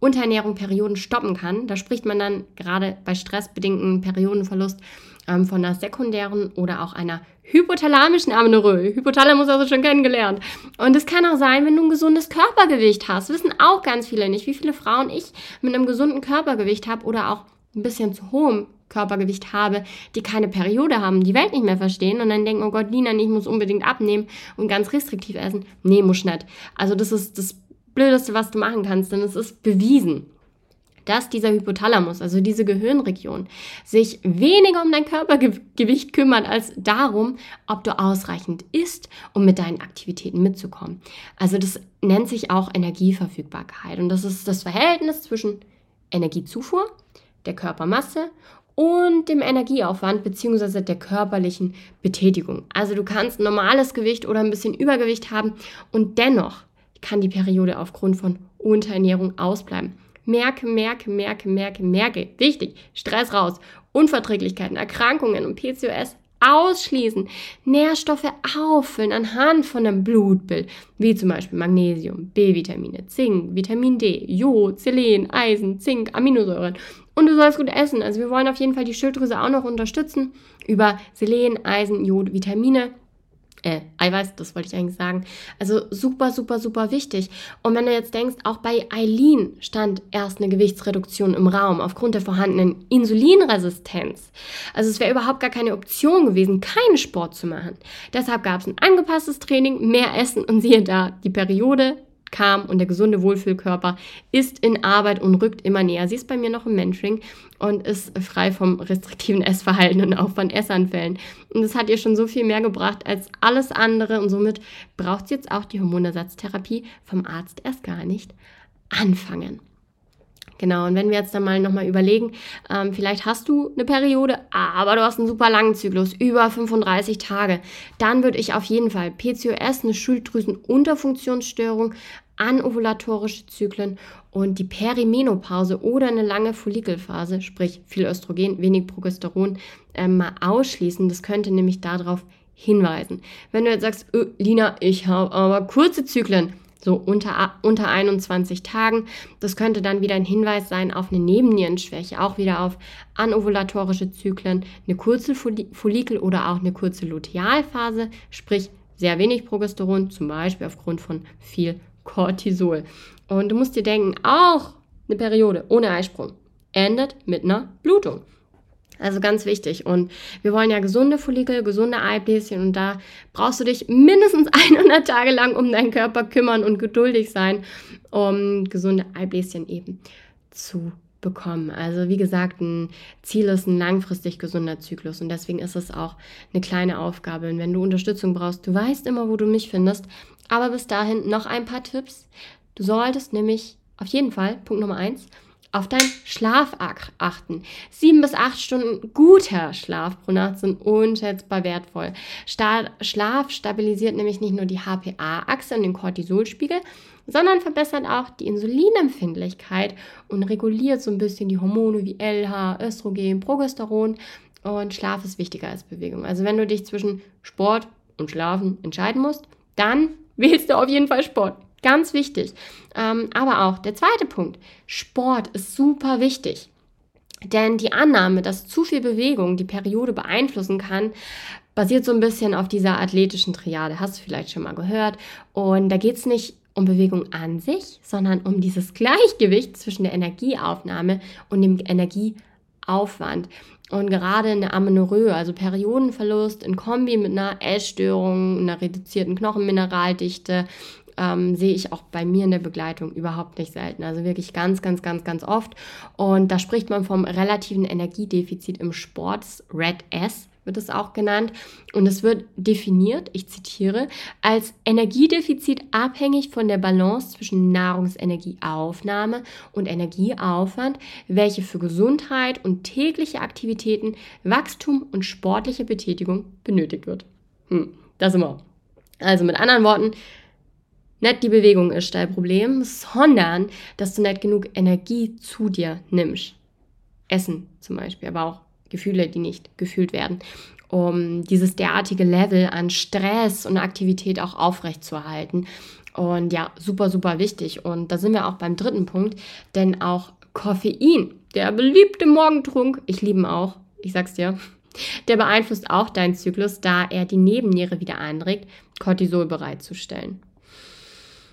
Unterernährung Perioden stoppen kann. Da spricht man dann gerade bei stressbedingten Periodenverlust ähm, von einer sekundären oder auch einer hypothalamischen Amenorrhoe. Hypothalamus hast du schon kennengelernt. Und es kann auch sein, wenn du ein gesundes Körpergewicht hast. Wissen auch ganz viele nicht, wie viele Frauen ich mit einem gesunden Körpergewicht habe oder auch ein bisschen zu hohem Körpergewicht habe, die keine Periode haben, die Welt nicht mehr verstehen und dann denken, oh Gott, Lina, ich muss unbedingt abnehmen und ganz restriktiv essen. Nee, muss nicht. Also das ist das Blödeste, was du machen kannst, denn es ist bewiesen dass dieser Hypothalamus, also diese Gehirnregion, sich weniger um dein Körpergewicht kümmert als darum, ob du ausreichend isst, um mit deinen Aktivitäten mitzukommen. Also das nennt sich auch Energieverfügbarkeit und das ist das Verhältnis zwischen Energiezufuhr, der Körpermasse und dem Energieaufwand bzw. der körperlichen Betätigung. Also du kannst normales Gewicht oder ein bisschen Übergewicht haben und dennoch kann die Periode aufgrund von Unterernährung ausbleiben. Merke, merke, merke, merke, merke. Wichtig. Stress raus. Unverträglichkeiten, Erkrankungen und PCOS ausschließen. Nährstoffe auffüllen anhand von einem Blutbild, wie zum Beispiel Magnesium, B-Vitamine, Zink, Vitamin D, Jod, Selen, Eisen, Zink, Aminosäuren. Und du sollst gut essen. Also wir wollen auf jeden Fall die Schilddrüse auch noch unterstützen über Selen, Eisen, Jod, Vitamine äh, Eiweiß, das wollte ich eigentlich sagen. Also super, super, super wichtig. Und wenn du jetzt denkst, auch bei Eileen stand erst eine Gewichtsreduktion im Raum aufgrund der vorhandenen Insulinresistenz. Also es wäre überhaupt gar keine Option gewesen, keinen Sport zu machen. Deshalb gab es ein angepasstes Training, mehr Essen und siehe da, die Periode kam und der gesunde Wohlfühlkörper ist in Arbeit und rückt immer näher. Sie ist bei mir noch im Mentoring und ist frei vom restriktiven Essverhalten und auch von Essanfällen. Und das hat ihr schon so viel mehr gebracht als alles andere und somit braucht sie jetzt auch die Hormonersatztherapie vom Arzt erst gar nicht anfangen. Genau, und wenn wir jetzt dann mal nochmal überlegen, ähm, vielleicht hast du eine Periode, aber du hast einen super langen Zyklus, über 35 Tage, dann würde ich auf jeden Fall PCOS, eine Schilddrüsenunterfunktionsstörung, anovulatorische Zyklen und die Perimenopause oder eine lange Follikelphase, sprich viel Östrogen, wenig Progesteron, äh, mal ausschließen. Das könnte nämlich darauf hinweisen. Wenn du jetzt sagst, Lina, ich habe aber kurze Zyklen, so unter, unter 21 Tagen. Das könnte dann wieder ein Hinweis sein auf eine Nebennierenschwäche, auch wieder auf anovulatorische Zyklen, eine kurze Follikel oder auch eine kurze Lutealphase, sprich sehr wenig Progesteron, zum Beispiel aufgrund von viel Cortisol. Und du musst dir denken, auch eine Periode ohne Eisprung endet mit einer Blutung. Also ganz wichtig. Und wir wollen ja gesunde Follikel, gesunde Eibläschen und da brauchst du dich mindestens 100 Tage lang um deinen Körper kümmern und geduldig sein, um gesunde Eibläschen eben zu bekommen. Also wie gesagt, ein Ziel ist ein langfristig gesunder Zyklus und deswegen ist es auch eine kleine Aufgabe. Und wenn du Unterstützung brauchst, du weißt immer, wo du mich findest. Aber bis dahin noch ein paar Tipps. Du solltest nämlich auf jeden Fall, Punkt Nummer eins, auf deinen Schlaf achten. Sieben bis acht Stunden guter Schlaf pro Nacht sind unschätzbar wertvoll. Schlaf stabilisiert nämlich nicht nur die HPA-Achse und den Cortisolspiegel, sondern verbessert auch die Insulinempfindlichkeit und reguliert so ein bisschen die Hormone wie LH, Östrogen, Progesteron. Und Schlaf ist wichtiger als Bewegung. Also wenn du dich zwischen Sport und Schlafen entscheiden musst, dann wählst du auf jeden Fall Sport. Ganz wichtig. Ähm, aber auch der zweite Punkt. Sport ist super wichtig. Denn die Annahme, dass zu viel Bewegung die Periode beeinflussen kann, basiert so ein bisschen auf dieser athletischen Triade. Hast du vielleicht schon mal gehört. Und da geht es nicht um Bewegung an sich, sondern um dieses Gleichgewicht zwischen der Energieaufnahme und dem Energieaufwand. Und gerade eine Amenorrhoe, also Periodenverlust in Kombi mit einer Essstörung, einer reduzierten Knochenmineraldichte, ähm, sehe ich auch bei mir in der Begleitung überhaupt nicht selten. Also wirklich ganz, ganz, ganz, ganz oft. Und da spricht man vom relativen Energiedefizit im Sport, Red S wird es auch genannt. Und es wird definiert, ich zitiere, als Energiedefizit abhängig von der Balance zwischen Nahrungsenergieaufnahme und Energieaufwand, welche für Gesundheit und tägliche Aktivitäten, Wachstum und sportliche Betätigung benötigt wird. Hm, das immer. Also mit anderen Worten, nicht die Bewegung ist dein Problem, sondern dass du nicht genug Energie zu dir nimmst. Essen zum Beispiel, aber auch Gefühle, die nicht gefühlt werden, um dieses derartige Level an Stress und Aktivität auch aufrechtzuerhalten. Und ja, super, super wichtig. Und da sind wir auch beim dritten Punkt, denn auch Koffein, der beliebte Morgentrunk, ich liebe ihn auch, ich sag's dir, Der beeinflusst auch deinen Zyklus, da er die Nebenniere wieder anregt, Cortisol bereitzustellen.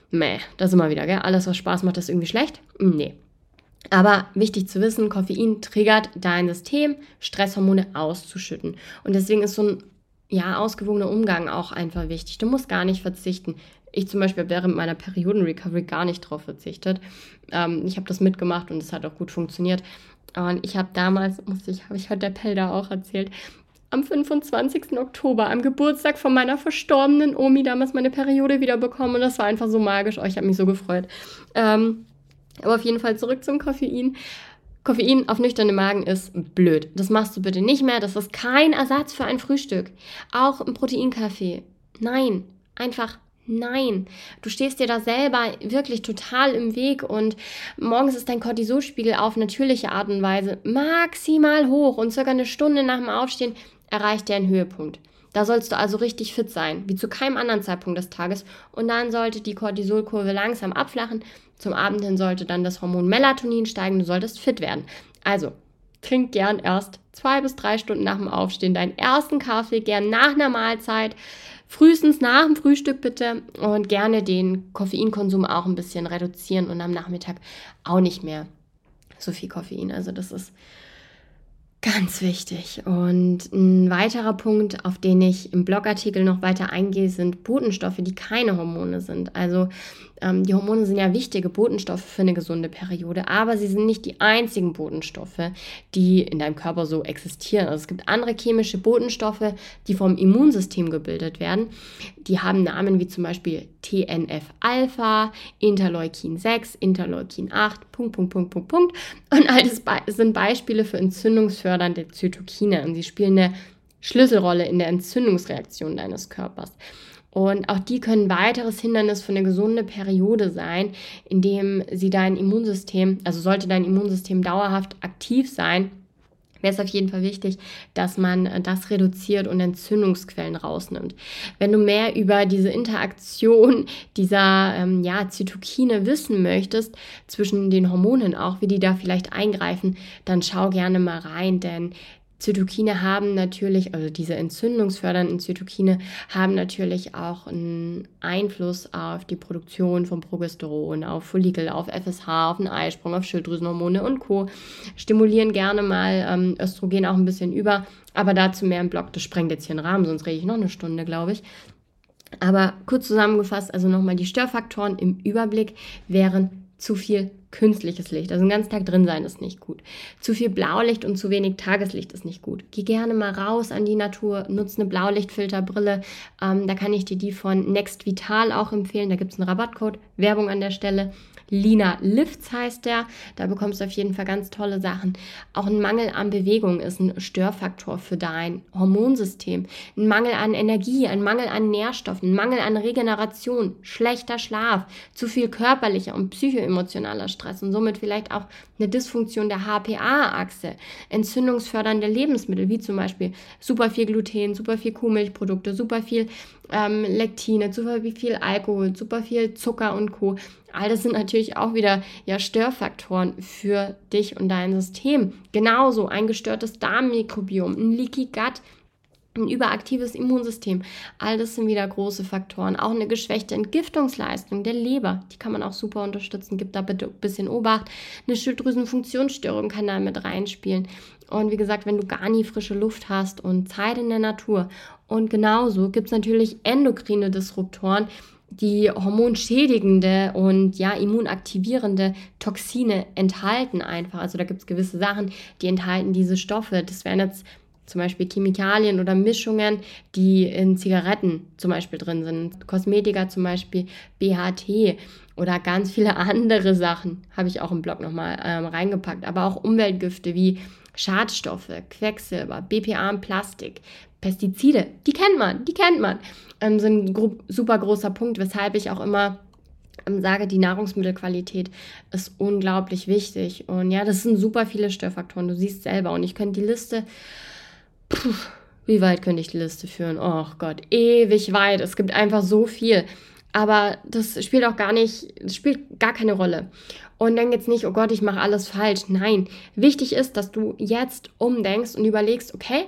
Meh, das immer wieder, gell? Alles, was Spaß macht, ist irgendwie schlecht? Nee. Aber wichtig zu wissen, Koffein triggert dein System, Stresshormone auszuschütten. Und deswegen ist so ein ja, ausgewogener Umgang auch einfach wichtig. Du musst gar nicht verzichten. Ich zum Beispiel habe während meiner Perioden-Recovery gar nicht drauf verzichtet. Ähm, ich habe das mitgemacht und es hat auch gut funktioniert. Und ich habe damals, muss ich, habe ich heute der Pelda auch erzählt, am 25. Oktober, am Geburtstag von meiner verstorbenen Omi, damals meine Periode wieder bekommen. Und das war einfach so magisch. Oh, ich habe mich so gefreut. Ähm, aber auf jeden Fall zurück zum Koffein. Koffein auf nüchternen Magen ist blöd. Das machst du bitte nicht mehr. Das ist kein Ersatz für ein Frühstück. Auch ein Proteinkaffee. Nein, einfach Nein, du stehst dir da selber wirklich total im Weg und morgens ist dein Cortisolspiegel auf natürliche Art und Weise maximal hoch und circa eine Stunde nach dem Aufstehen erreicht er einen Höhepunkt. Da sollst du also richtig fit sein, wie zu keinem anderen Zeitpunkt des Tages und dann sollte die Cortisolkurve langsam abflachen. Zum Abend hin sollte dann das Hormon Melatonin steigen, du solltest fit werden. Also, trink gern erst zwei bis drei Stunden nach dem Aufstehen deinen ersten Kaffee, gern nach einer Mahlzeit frühestens nach dem Frühstück bitte und gerne den Koffeinkonsum auch ein bisschen reduzieren und am Nachmittag auch nicht mehr so viel Koffein. Also das ist Ganz wichtig. Und ein weiterer Punkt, auf den ich im Blogartikel noch weiter eingehe, sind Botenstoffe, die keine Hormone sind. Also ähm, die Hormone sind ja wichtige Botenstoffe für eine gesunde Periode, aber sie sind nicht die einzigen Botenstoffe, die in deinem Körper so existieren. Also es gibt andere chemische Botenstoffe, die vom Immunsystem gebildet werden. Die haben Namen wie zum Beispiel TNF-Alpha, Interleukin 6, Interleukin 8, Punkt, Punkt, Punkt, Punkt, Punkt. Und all das sind Beispiele für entzündungsfördernde Zytokine und sie spielen eine Schlüsselrolle in der Entzündungsreaktion deines Körpers. Und auch die können ein weiteres Hindernis für eine gesunde Periode sein, indem sie dein Immunsystem, also sollte dein Immunsystem dauerhaft aktiv sein, wäre es auf jeden Fall wichtig, dass man äh, das reduziert und Entzündungsquellen rausnimmt. Wenn du mehr über diese Interaktion dieser ähm, ja, Zytokine wissen möchtest, zwischen den Hormonen auch, wie die da vielleicht eingreifen, dann schau gerne mal rein, denn Zytokine haben natürlich, also diese entzündungsfördernden Zytokine haben natürlich auch einen Einfluss auf die Produktion von Progesteron, auf Follikel, auf FSH, auf den Eisprung, auf Schilddrüsenhormone und Co. Stimulieren gerne mal ähm, Östrogen auch ein bisschen über, aber dazu mehr im Blog. Das sprengt jetzt hier einen Rahmen, sonst rede ich noch eine Stunde, glaube ich. Aber kurz zusammengefasst, also nochmal die Störfaktoren im Überblick wären zu viel künstliches Licht. Also den ganzen Tag drin sein ist nicht gut. Zu viel Blaulicht und zu wenig Tageslicht ist nicht gut. Geh gerne mal raus an die Natur, nutze eine Blaulichtfilterbrille. Ähm, da kann ich dir die von Next Vital auch empfehlen. Da gibt es einen Rabattcode. Werbung an der Stelle. Lina Lifts heißt der. Da bekommst du auf jeden Fall ganz tolle Sachen. Auch ein Mangel an Bewegung ist ein Störfaktor für dein Hormonsystem. Ein Mangel an Energie, ein Mangel an Nährstoffen, ein Mangel an Regeneration, schlechter Schlaf, zu viel körperlicher und psychoemotionaler Stress und somit vielleicht auch eine Dysfunktion der HPA-Achse, entzündungsfördernde Lebensmittel wie zum Beispiel super viel Gluten, super viel Kuhmilchprodukte, super viel ähm, Lektine, super viel Alkohol, super viel Zucker und Co. All das sind natürlich auch wieder ja, Störfaktoren für dich und dein System. Genauso ein gestörtes Darmmikrobiom, ein Leaky Gut, ein überaktives Immunsystem. All das sind wieder große Faktoren. Auch eine geschwächte Entgiftungsleistung der Leber, die kann man auch super unterstützen. Gibt da bitte ein bisschen Obacht. Eine Schilddrüsenfunktionsstörung kann da mit reinspielen. Und wie gesagt, wenn du gar nie frische Luft hast und Zeit in der Natur. Und genauso gibt es natürlich endokrine Disruptoren, die hormonschädigende und ja immunaktivierende Toxine enthalten einfach. Also da gibt es gewisse Sachen, die enthalten diese Stoffe. Das wären jetzt zum Beispiel Chemikalien oder Mischungen, die in Zigaretten zum Beispiel drin sind. Kosmetika zum Beispiel, BHT oder ganz viele andere Sachen habe ich auch im Blog nochmal ähm, reingepackt. Aber auch Umweltgifte wie Schadstoffe, Quecksilber, BPA und Plastik, Pestizide, die kennt man, die kennt man, ähm, sind ein super großer Punkt, weshalb ich auch immer ähm, sage, die Nahrungsmittelqualität ist unglaublich wichtig. Und ja, das sind super viele Störfaktoren, du siehst selber. Und ich könnte die Liste, puh, wie weit könnte ich die Liste führen? Oh Gott, ewig weit. Es gibt einfach so viel. Aber das spielt auch gar nicht, das spielt gar keine Rolle. Und denk jetzt nicht, oh Gott, ich mache alles falsch. Nein, wichtig ist, dass du jetzt umdenkst und überlegst, okay,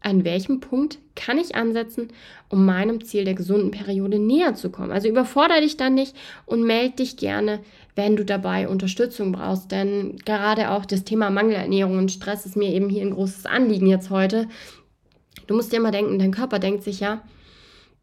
an welchem Punkt kann ich ansetzen, um meinem Ziel der gesunden Periode näher zu kommen. Also überfordere dich dann nicht und melde dich gerne, wenn du dabei Unterstützung brauchst. Denn gerade auch das Thema Mangelernährung und Stress ist mir eben hier ein großes Anliegen jetzt heute. Du musst dir immer denken, dein Körper denkt sich ja,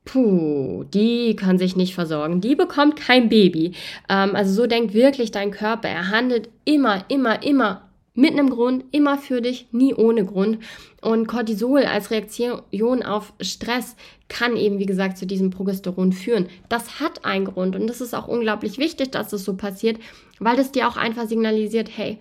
puh, die kann sich nicht versorgen, die bekommt kein Baby. Ähm, also so denkt wirklich dein Körper. Er handelt immer, immer, immer mit einem Grund, immer für dich, nie ohne Grund. Und Cortisol als Reaktion auf Stress kann eben, wie gesagt, zu diesem Progesteron führen. Das hat einen Grund und das ist auch unglaublich wichtig, dass das so passiert, weil das dir auch einfach signalisiert, hey,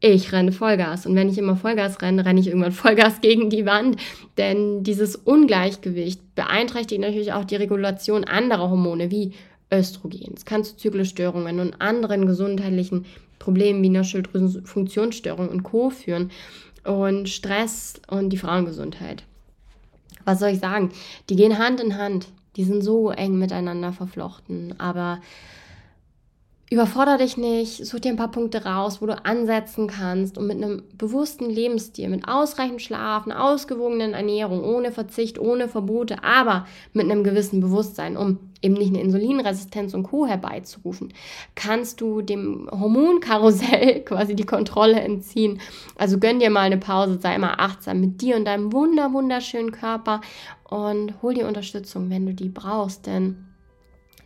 ich renne Vollgas. Und wenn ich immer Vollgas renne, renne ich irgendwann Vollgas gegen die Wand. Denn dieses Ungleichgewicht beeinträchtigt natürlich auch die Regulation anderer Hormone wie Östrogen. Es kann zu Zyklusstörungen und anderen gesundheitlichen Problemen wie einer Schilddrüsenfunktionsstörung und Co. führen und Stress und die Frauengesundheit. Was soll ich sagen? Die gehen Hand in Hand. Die sind so eng miteinander verflochten. Aber Überfordere dich nicht, such dir ein paar Punkte raus, wo du ansetzen kannst und mit einem bewussten Lebensstil, mit ausreichend Schlaf, einer ausgewogenen Ernährung, ohne Verzicht, ohne Verbote, aber mit einem gewissen Bewusstsein, um eben nicht eine Insulinresistenz und Co. herbeizurufen, kannst du dem Hormonkarussell quasi die Kontrolle entziehen. Also gönn dir mal eine Pause, sei immer achtsam mit dir und deinem wunder, wunderschönen Körper und hol dir Unterstützung, wenn du die brauchst, denn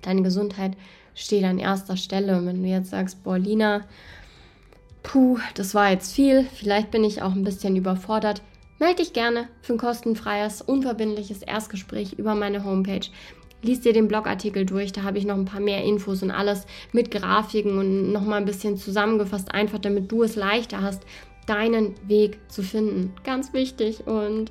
deine Gesundheit steht an erster Stelle. Und wenn du jetzt sagst, boah, Lina, puh, das war jetzt viel, vielleicht bin ich auch ein bisschen überfordert, melde dich gerne für ein kostenfreies, unverbindliches Erstgespräch über meine Homepage. Lies dir den Blogartikel durch, da habe ich noch ein paar mehr Infos und alles mit Grafiken und nochmal ein bisschen zusammengefasst, einfach damit du es leichter hast, deinen Weg zu finden. Ganz wichtig und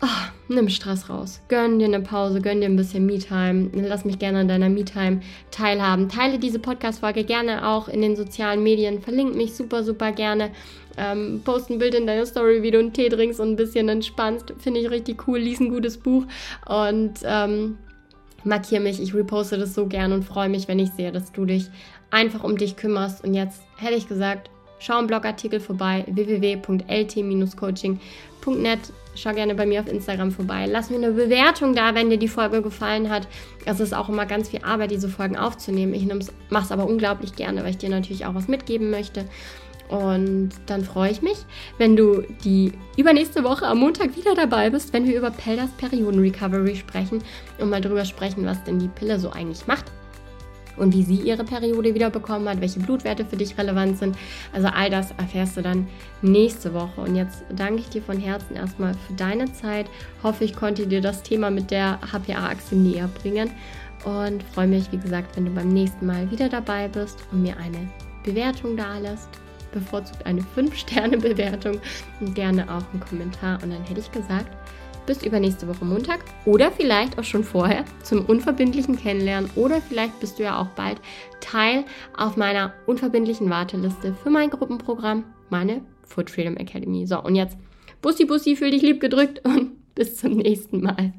Oh, nimm Stress raus. Gönn dir eine Pause, gönn dir ein bisschen Me-Time. Lass mich gerne an deiner Me-Time teilhaben. Teile diese Podcast-Folge gerne auch in den sozialen Medien. Verlink mich super, super gerne. Ähm, post ein Bild in deiner Story, wie du einen Tee trinkst und ein bisschen entspannst. Finde ich richtig cool. Lies ein gutes Buch und ähm, markiere mich. Ich reposte das so gern und freue mich, wenn ich sehe, dass du dich einfach um dich kümmerst. Und jetzt hätte ich gesagt, schau einen Blogartikel vorbei www.lt-coaching.net Schau gerne bei mir auf Instagram vorbei. Lass mir eine Bewertung da, wenn dir die Folge gefallen hat. Es ist auch immer ganz viel Arbeit, diese Folgen aufzunehmen. Ich mache es aber unglaublich gerne, weil ich dir natürlich auch was mitgeben möchte. Und dann freue ich mich, wenn du die übernächste Woche am Montag wieder dabei bist, wenn wir über Peldas Perioden Recovery sprechen und mal drüber sprechen, was denn die Pille so eigentlich macht und wie sie ihre Periode wieder bekommen hat, welche Blutwerte für dich relevant sind. Also all das erfährst du dann nächste Woche. Und jetzt danke ich dir von Herzen erstmal für deine Zeit. Hoffe, ich konnte dir das Thema mit der HPA-Achse näher bringen und freue mich, wie gesagt, wenn du beim nächsten Mal wieder dabei bist und mir eine Bewertung da lässt. Bevorzugt eine 5-Sterne-Bewertung und gerne auch einen Kommentar. Und dann hätte ich gesagt, bis übernächste Woche Montag oder vielleicht auch schon vorher zum unverbindlichen Kennenlernen oder vielleicht bist du ja auch bald Teil auf meiner unverbindlichen Warteliste für mein Gruppenprogramm, meine Food Freedom Academy. So, und jetzt Bussi Bussi, fühl dich lieb gedrückt und bis zum nächsten Mal.